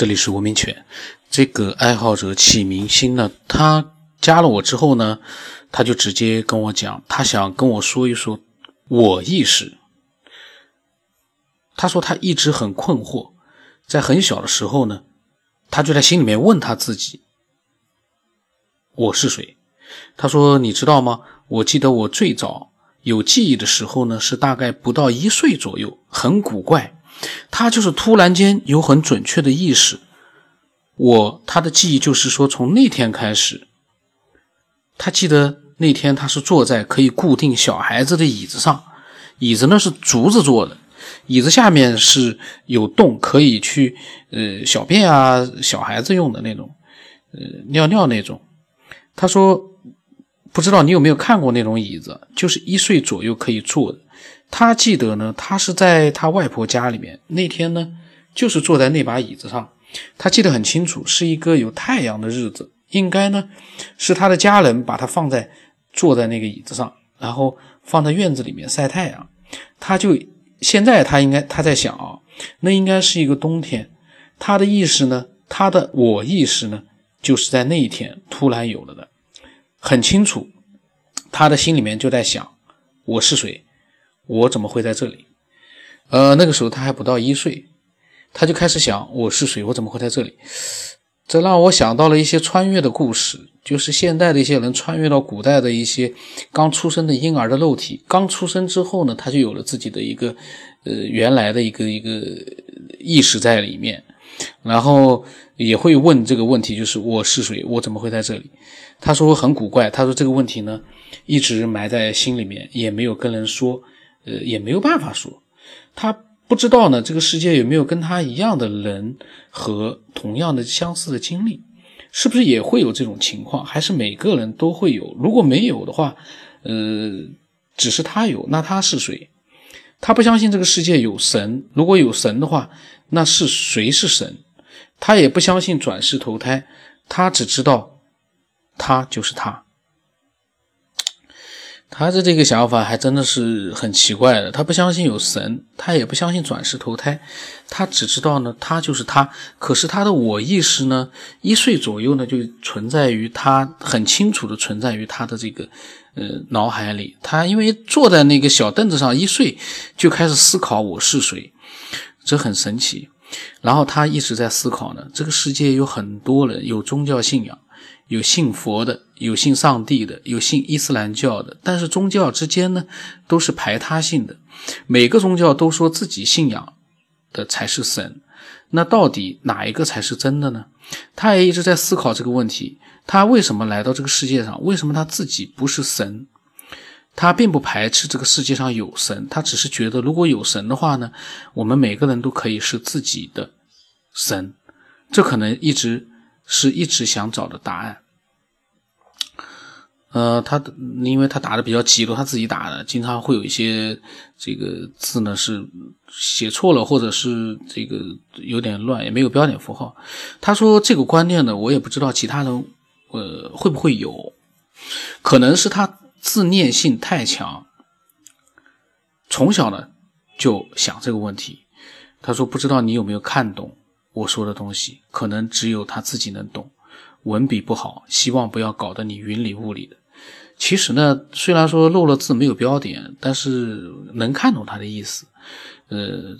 这里是文明犬。这个爱好者启明星呢，他加了我之后呢，他就直接跟我讲，他想跟我说一说我意识。他说他一直很困惑，在很小的时候呢，他就在心里面问他自己：我是谁？他说你知道吗？我记得我最早有记忆的时候呢，是大概不到一岁左右，很古怪。他就是突然间有很准确的意识，我他的记忆就是说，从那天开始，他记得那天他是坐在可以固定小孩子的椅子上，椅子呢是竹子做的，椅子下面是有洞，可以去呃小便啊，小孩子用的那种，呃尿尿那种。他说，不知道你有没有看过那种椅子，就是一岁左右可以坐的。他记得呢，他是在他外婆家里面。那天呢，就是坐在那把椅子上。他记得很清楚，是一个有太阳的日子。应该呢，是他的家人把他放在坐在那个椅子上，然后放在院子里面晒太阳。他就现在他应该他在想啊，那应该是一个冬天。他的意识呢，他的我意识呢，就是在那一天突然有了的，很清楚。他的心里面就在想，我是谁？我怎么会在这里？呃，那个时候他还不到一岁，他就开始想我是谁，我怎么会在这里？这让我想到了一些穿越的故事，就是现代的一些人穿越到古代的一些刚出生的婴儿的肉体，刚出生之后呢，他就有了自己的一个呃原来的一个一个意识在里面，然后也会问这个问题，就是我是谁，我怎么会在这里？他说很古怪，他说这个问题呢一直埋在心里面，也没有跟人说。呃，也没有办法说，他不知道呢。这个世界有没有跟他一样的人和同样的相似的经历？是不是也会有这种情况？还是每个人都会有？如果没有的话，呃，只是他有，那他是谁？他不相信这个世界有神。如果有神的话，那是谁是神？他也不相信转世投胎，他只知道他就是他。他的这个想法还真的是很奇怪的。他不相信有神，他也不相信转世投胎，他只知道呢，他就是他。可是他的我意识呢，一岁左右呢，就存在于他很清楚的存在于他的这个呃脑海里。他因为坐在那个小凳子上，一岁就开始思考我是谁，这很神奇。然后他一直在思考呢，这个世界有很多人有宗教信仰。有信佛的，有信上帝的，有信伊斯兰教的，但是宗教之间呢，都是排他性的。每个宗教都说自己信仰的才是神，那到底哪一个才是真的呢？他也一直在思考这个问题。他为什么来到这个世界上？为什么他自己不是神？他并不排斥这个世界上有神，他只是觉得如果有神的话呢，我们每个人都可以是自己的神。这可能一直。是一直想找的答案。呃，他因为他打的比较急，都他自己打的，经常会有一些这个字呢是写错了，或者是这个有点乱，也没有标点符号。他说这个观念呢，我也不知道其他人呃会不会有，可能是他自恋性太强，从小呢就想这个问题。他说不知道你有没有看懂。我说的东西可能只有他自己能懂，文笔不好，希望不要搞得你云里雾里的。其实呢，虽然说漏了字没有标点，但是能看懂他的意思。呃，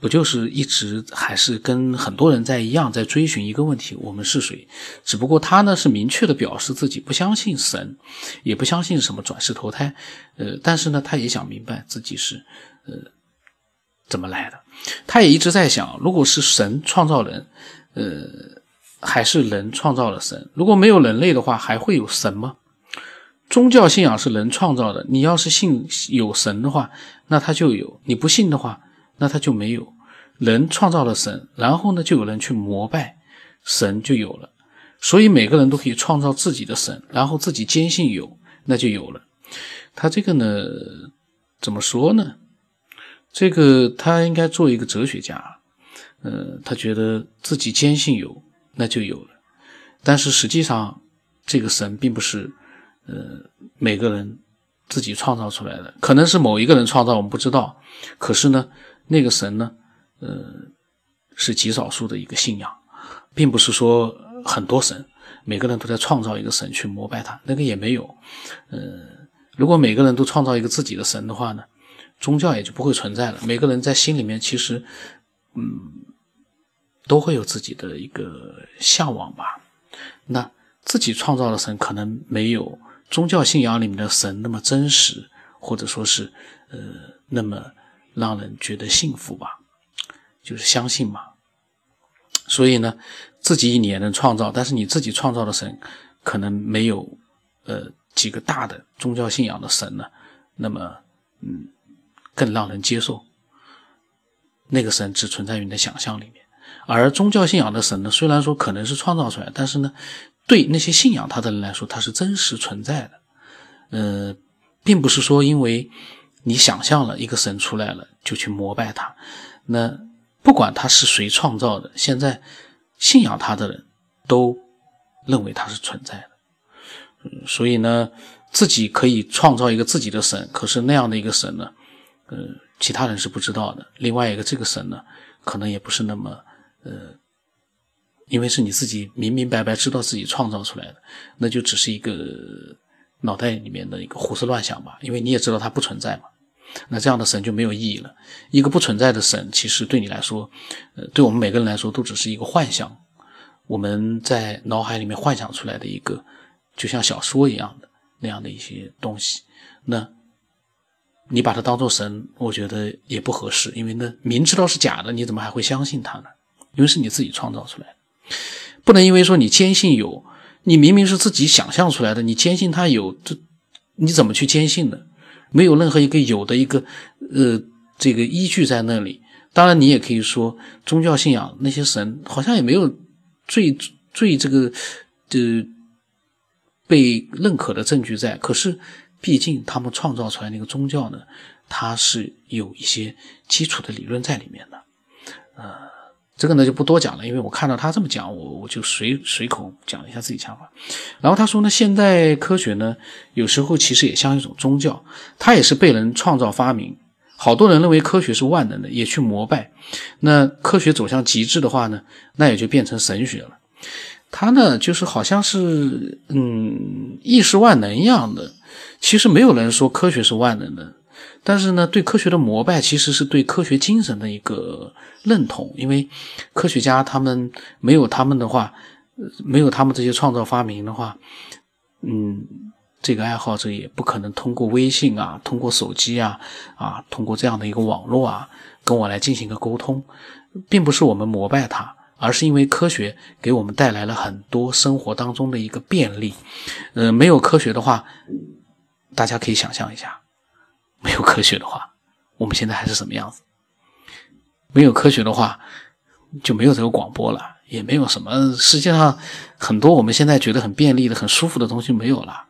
不就是一直还是跟很多人在一样，在追寻一个问题：我们是谁？只不过他呢是明确的表示自己不相信神，也不相信什么转世投胎。呃，但是呢，他也想明白自己是呃。怎么来的？他也一直在想，如果是神创造人，呃，还是人创造了神？如果没有人类的话，还会有神吗？宗教信仰是人创造的，你要是信有神的话，那他就有；你不信的话，那他就没有。人创造了神，然后呢，就有人去膜拜神，就有了。所以每个人都可以创造自己的神，然后自己坚信有，那就有了。他这个呢，怎么说呢？这个他应该做一个哲学家，呃，他觉得自己坚信有，那就有了。但是实际上，这个神并不是，呃，每个人自己创造出来的，可能是某一个人创造，我们不知道。可是呢，那个神呢，呃，是极少数的一个信仰，并不是说很多神，每个人都在创造一个神去膜拜他，那个也没有。呃，如果每个人都创造一个自己的神的话呢，宗教也就不会存在了。每个人在心里面其实，嗯，都会有自己的一个向往吧。那自己创造的神可能没有宗教信仰里面的神那么真实，或者说是呃那么让人觉得幸福吧。就是相信嘛，所以呢，自己你也能创造，但是你自己创造的神，可能没有呃几个大的宗教信仰的神呢，那么嗯更让人接受。那个神只存在于你的想象里面，而宗教信仰的神呢，虽然说可能是创造出来，但是呢，对那些信仰他的人来说，它是真实存在的。呃，并不是说因为你想象了一个神出来了就去膜拜他，那。不管他是谁创造的，现在信仰他的人都认为他是存在的。所以呢，自己可以创造一个自己的神，可是那样的一个神呢，呃，其他人是不知道的。另外一个这个神呢，可能也不是那么呃，因为是你自己明明白白知道自己创造出来的，那就只是一个脑袋里面的一个胡思乱想吧。因为你也知道它不存在嘛。那这样的神就没有意义了。一个不存在的神，其实对你来说，呃，对我们每个人来说，都只是一个幻想。我们在脑海里面幻想出来的一个，就像小说一样的那样的一些东西。那，你把它当做神，我觉得也不合适。因为那明知道是假的，你怎么还会相信它呢？因为是你自己创造出来的，不能因为说你坚信有，你明明是自己想象出来的，你坚信它有，这你怎么去坚信呢？没有任何一个有的一个呃这个依据在那里。当然，你也可以说宗教信仰那些神好像也没有最最这个呃被认可的证据在。可是，毕竟他们创造出来那个宗教呢，它是有一些基础的理论在里面的，呃。这个呢就不多讲了，因为我看到他这么讲，我我就随随口讲了一下自己想法。然后他说呢，现代科学呢有时候其实也像一种宗教，它也是被人创造发明。好多人认为科学是万能的，也去膜拜。那科学走向极致的话呢，那也就变成神学了。他呢就是好像是嗯意识万能一样的，其实没有人说科学是万能的。但是呢，对科学的膜拜其实是对科学精神的一个认同，因为科学家他们没有他们的话，没有他们这些创造发明的话，嗯，这个爱好者也不可能通过微信啊，通过手机啊，啊，通过这样的一个网络啊，跟我来进行一个沟通，并不是我们膜拜他，而是因为科学给我们带来了很多生活当中的一个便利。呃，没有科学的话，大家可以想象一下。没有科学的话，我们现在还是什么样子？没有科学的话，就没有这个广播了，也没有什么世界上很多我们现在觉得很便利的、很舒服的东西没有了，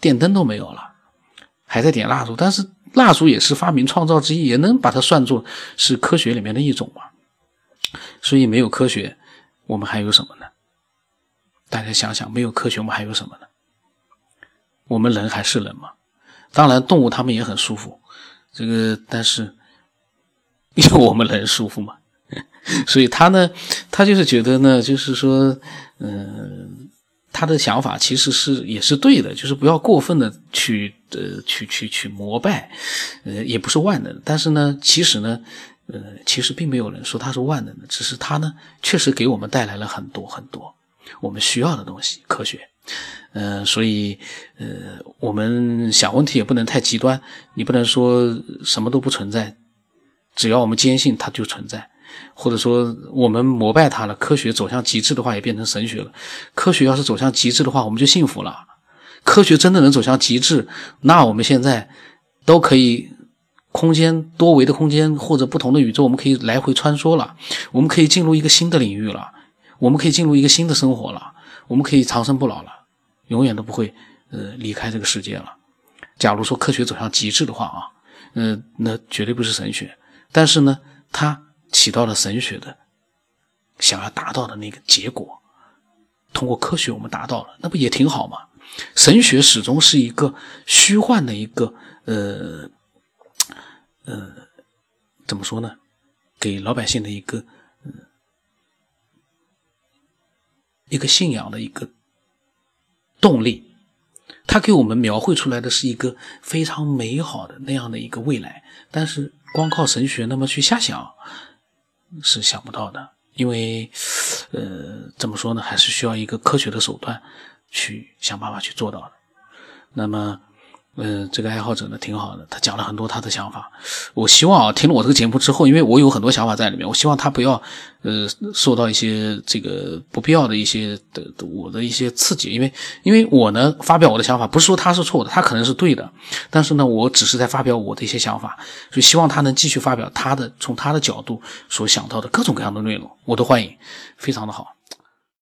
电灯都没有了，还在点蜡烛。但是蜡烛也是发明创造之一，也能把它算作是科学里面的一种嘛。所以没有科学，我们还有什么呢？大家想想，没有科学，我们还有什么呢？我们人还是人吗？当然，动物它们也很舒服，这个但是，因为我们人舒服嘛，所以他呢，他就是觉得呢，就是说，嗯，他的想法其实是也是对的，就是不要过分的去呃去去去膜拜，呃，也不是万能，但是呢，其实呢，呃，其实并没有人说他是万能的，只是他呢，确实给我们带来了很多很多我们需要的东西，科学。呃，所以，呃，我们想问题也不能太极端，你不能说什么都不存在，只要我们坚信它就存在，或者说我们膜拜它了，科学走向极致的话也变成神学了。科学要是走向极致的话，我们就幸福了。科学真的能走向极致，那我们现在都可以空间多维的空间或者不同的宇宙，我们可以来回穿梭了，我们可以进入一个新的领域了，我们可以进入一个新的生活了，我们可以长生不老了。永远都不会，呃，离开这个世界了。假如说科学走向极致的话啊，呃，那绝对不是神学。但是呢，它起到了神学的想要达到的那个结果，通过科学我们达到了，那不也挺好吗？神学始终是一个虚幻的一个，呃，呃，怎么说呢？给老百姓的一个一个信仰的一个动力。他给我们描绘出来的是一个非常美好的那样的一个未来，但是光靠神学那么去瞎想是想不到的，因为，呃，怎么说呢，还是需要一个科学的手段去想办法去做到的。那么。嗯，这个爱好者呢挺好的，他讲了很多他的想法。我希望啊，听了我这个节目之后，因为我有很多想法在里面，我希望他不要呃受到一些这个不必要的一些的我的一些刺激，因为因为我呢发表我的想法，不是说他是错的，他可能是对的，但是呢，我只是在发表我的一些想法，所以希望他能继续发表他的从他的角度所想到的各种各样的内容，我都欢迎，非常的好。